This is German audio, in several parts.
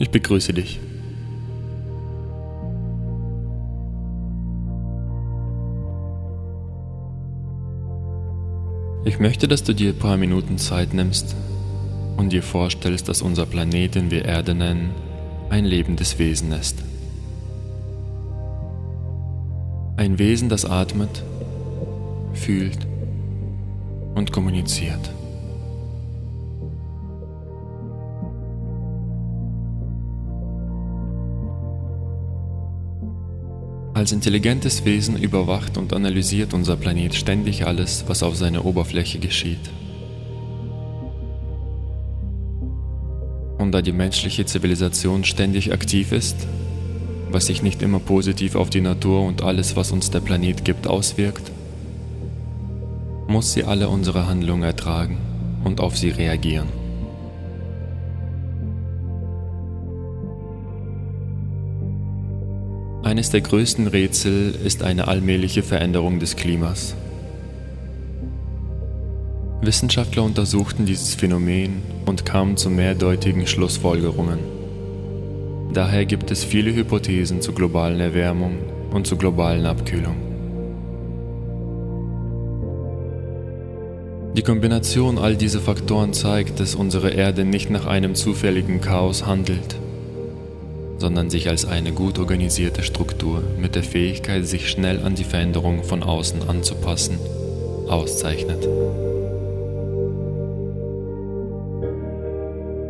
Ich begrüße dich. Ich möchte, dass du dir ein paar Minuten Zeit nimmst und dir vorstellst, dass unser Planet, den wir Erde nennen, ein lebendes Wesen ist. Ein Wesen, das atmet, fühlt und kommuniziert. Als intelligentes Wesen überwacht und analysiert unser Planet ständig alles, was auf seiner Oberfläche geschieht. Und da die menschliche Zivilisation ständig aktiv ist, was sich nicht immer positiv auf die Natur und alles, was uns der Planet gibt, auswirkt, muss sie alle unsere Handlungen ertragen und auf sie reagieren. Eines der größten Rätsel ist eine allmähliche Veränderung des Klimas. Wissenschaftler untersuchten dieses Phänomen und kamen zu mehrdeutigen Schlussfolgerungen. Daher gibt es viele Hypothesen zur globalen Erwärmung und zur globalen Abkühlung. Die Kombination all dieser Faktoren zeigt, dass unsere Erde nicht nach einem zufälligen Chaos handelt, sondern sich als eine gut organisierte Struktur mit der Fähigkeit, sich schnell an die Veränderungen von außen anzupassen, auszeichnet.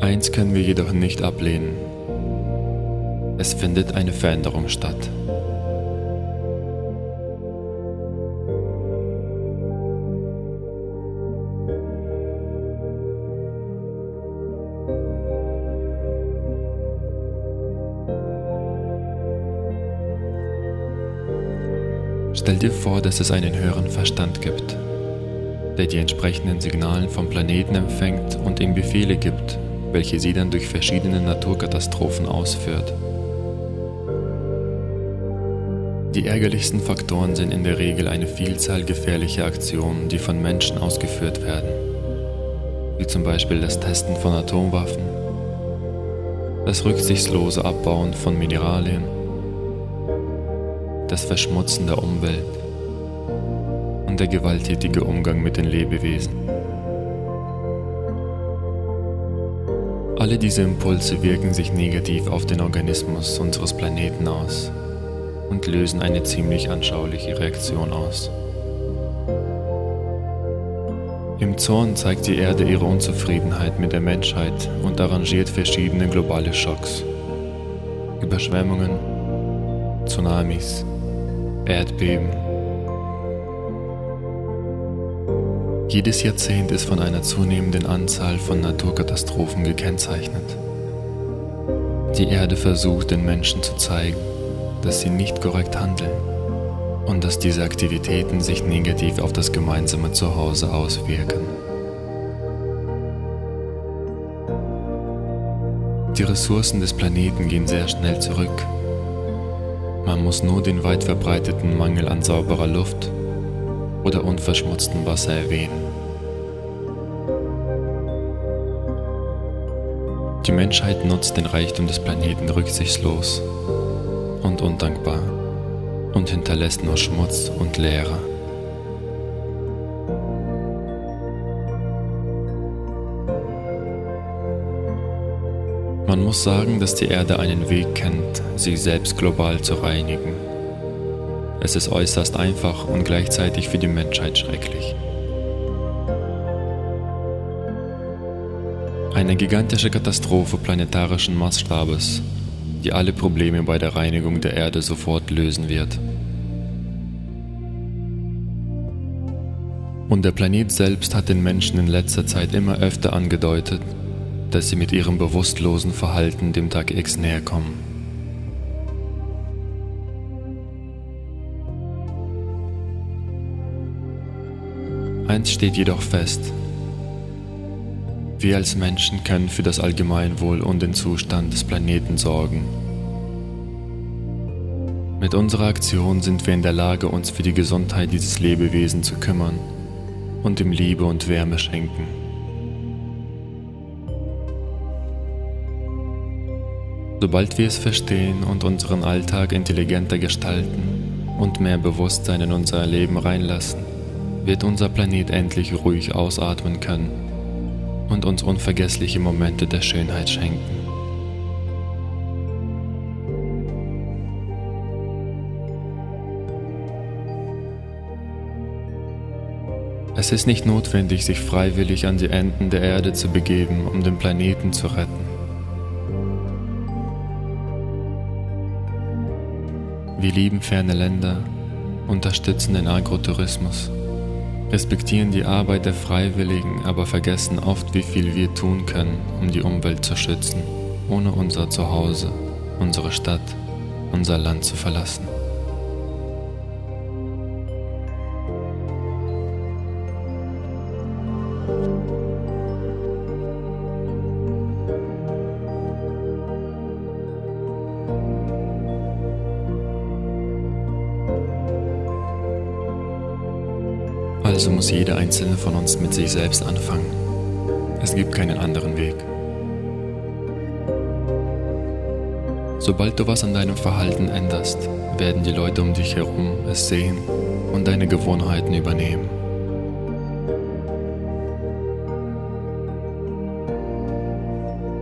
Eins können wir jedoch nicht ablehnen. Es findet eine Veränderung statt. Stell dir vor, dass es einen höheren Verstand gibt, der die entsprechenden Signale vom Planeten empfängt und ihm Befehle gibt, welche sie dann durch verschiedene Naturkatastrophen ausführt. Die ärgerlichsten Faktoren sind in der Regel eine Vielzahl gefährlicher Aktionen, die von Menschen ausgeführt werden, wie zum Beispiel das Testen von Atomwaffen, das rücksichtslose Abbauen von Mineralien, das Verschmutzen der Umwelt und der gewalttätige Umgang mit den Lebewesen. Alle diese Impulse wirken sich negativ auf den Organismus unseres Planeten aus und lösen eine ziemlich anschauliche Reaktion aus. Im Zorn zeigt die Erde ihre Unzufriedenheit mit der Menschheit und arrangiert verschiedene globale Schocks. Überschwemmungen, Tsunamis, Erdbeben. Jedes Jahrzehnt ist von einer zunehmenden Anzahl von Naturkatastrophen gekennzeichnet. Die Erde versucht den Menschen zu zeigen, dass sie nicht korrekt handeln und dass diese Aktivitäten sich negativ auf das gemeinsame Zuhause auswirken. Die Ressourcen des Planeten gehen sehr schnell zurück man muss nur den weit verbreiteten Mangel an sauberer Luft oder unverschmutztem Wasser erwähnen. Die Menschheit nutzt den Reichtum des Planeten rücksichtslos und undankbar und hinterlässt nur Schmutz und Leere. Man muss sagen, dass die Erde einen Weg kennt, sich selbst global zu reinigen. Es ist äußerst einfach und gleichzeitig für die Menschheit schrecklich. Eine gigantische Katastrophe planetarischen Maßstabes, die alle Probleme bei der Reinigung der Erde sofort lösen wird. Und der Planet selbst hat den Menschen in letzter Zeit immer öfter angedeutet, dass sie mit ihrem bewusstlosen Verhalten dem Tag X näher kommen. Eins steht jedoch fest. Wir als Menschen können für das Allgemeinwohl und den Zustand des Planeten sorgen. Mit unserer Aktion sind wir in der Lage, uns für die Gesundheit dieses Lebewesen zu kümmern und ihm Liebe und Wärme schenken. Sobald wir es verstehen und unseren Alltag intelligenter gestalten und mehr Bewusstsein in unser Leben reinlassen, wird unser Planet endlich ruhig ausatmen können und uns unvergessliche Momente der Schönheit schenken. Es ist nicht notwendig, sich freiwillig an die Enden der Erde zu begeben, um den Planeten zu retten. Wir lieben ferne Länder, unterstützen den Agrotourismus, respektieren die Arbeit der Freiwilligen, aber vergessen oft, wie viel wir tun können, um die Umwelt zu schützen, ohne unser Zuhause, unsere Stadt, unser Land zu verlassen. Also muss jeder einzelne von uns mit sich selbst anfangen. Es gibt keinen anderen Weg. Sobald du was an deinem Verhalten änderst, werden die Leute um dich herum es sehen und deine Gewohnheiten übernehmen.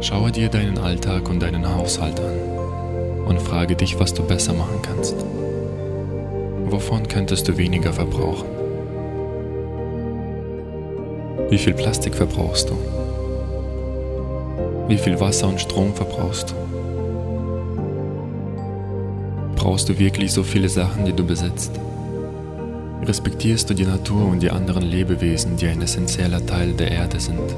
Schaue dir deinen Alltag und deinen Haushalt an und frage dich, was du besser machen kannst. Wovon könntest du weniger verbrauchen? Wie viel Plastik verbrauchst du? Wie viel Wasser und Strom verbrauchst du? Brauchst du wirklich so viele Sachen, die du besitzt? Respektierst du die Natur und die anderen Lebewesen, die ein essentieller Teil der Erde sind?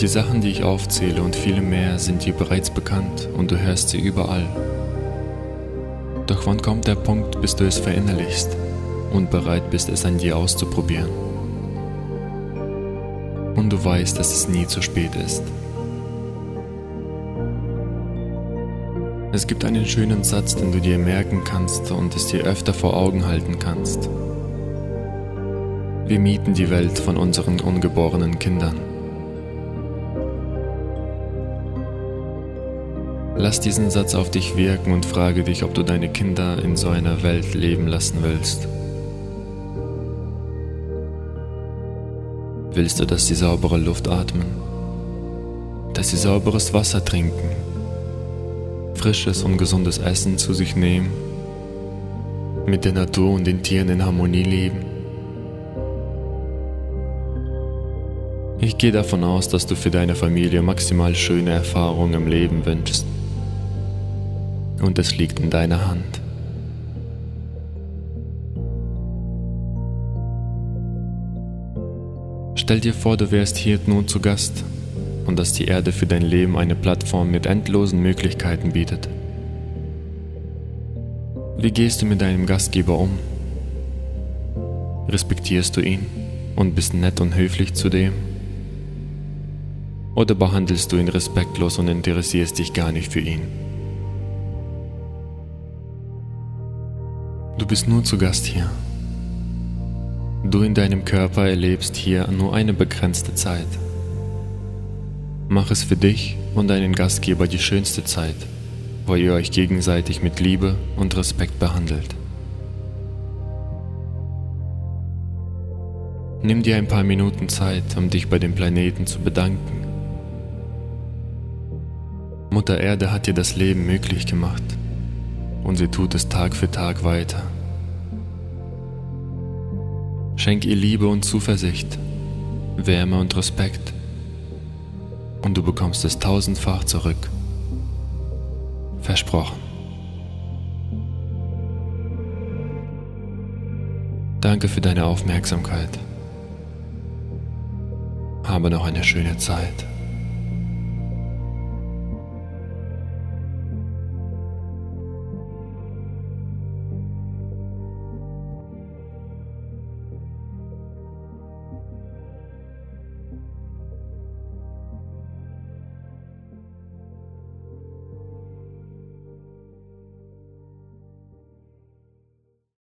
Die Sachen, die ich aufzähle und viele mehr sind dir bereits bekannt und du hörst sie überall. Doch wann kommt der Punkt, bis du es verinnerlichst? Und bereit bist, es an dir auszuprobieren. Und du weißt, dass es nie zu spät ist. Es gibt einen schönen Satz, den du dir merken kannst und es dir öfter vor Augen halten kannst. Wir mieten die Welt von unseren ungeborenen Kindern. Lass diesen Satz auf dich wirken und frage dich, ob du deine Kinder in so einer Welt leben lassen willst. Willst du, dass sie saubere Luft atmen? Dass sie sauberes Wasser trinken? Frisches und gesundes Essen zu sich nehmen? Mit der Natur und den Tieren in Harmonie leben? Ich gehe davon aus, dass du für deine Familie maximal schöne Erfahrungen im Leben wünschst. Und es liegt in deiner Hand. Stell dir vor, du wärst hier nun zu Gast und dass die Erde für dein Leben eine Plattform mit endlosen Möglichkeiten bietet. Wie gehst du mit deinem Gastgeber um? Respektierst du ihn und bist nett und höflich zu dem? Oder behandelst du ihn respektlos und interessierst dich gar nicht für ihn? Du bist nur zu Gast hier. Du in deinem Körper erlebst hier nur eine begrenzte Zeit. Mach es für dich und deinen Gastgeber die schönste Zeit, wo ihr euch gegenseitig mit Liebe und Respekt behandelt. Nimm dir ein paar Minuten Zeit, um dich bei dem Planeten zu bedanken. Mutter Erde hat dir das Leben möglich gemacht und sie tut es Tag für Tag weiter. Schenk ihr Liebe und Zuversicht, Wärme und Respekt. Und du bekommst es tausendfach zurück. Versprochen. Danke für deine Aufmerksamkeit. Habe noch eine schöne Zeit.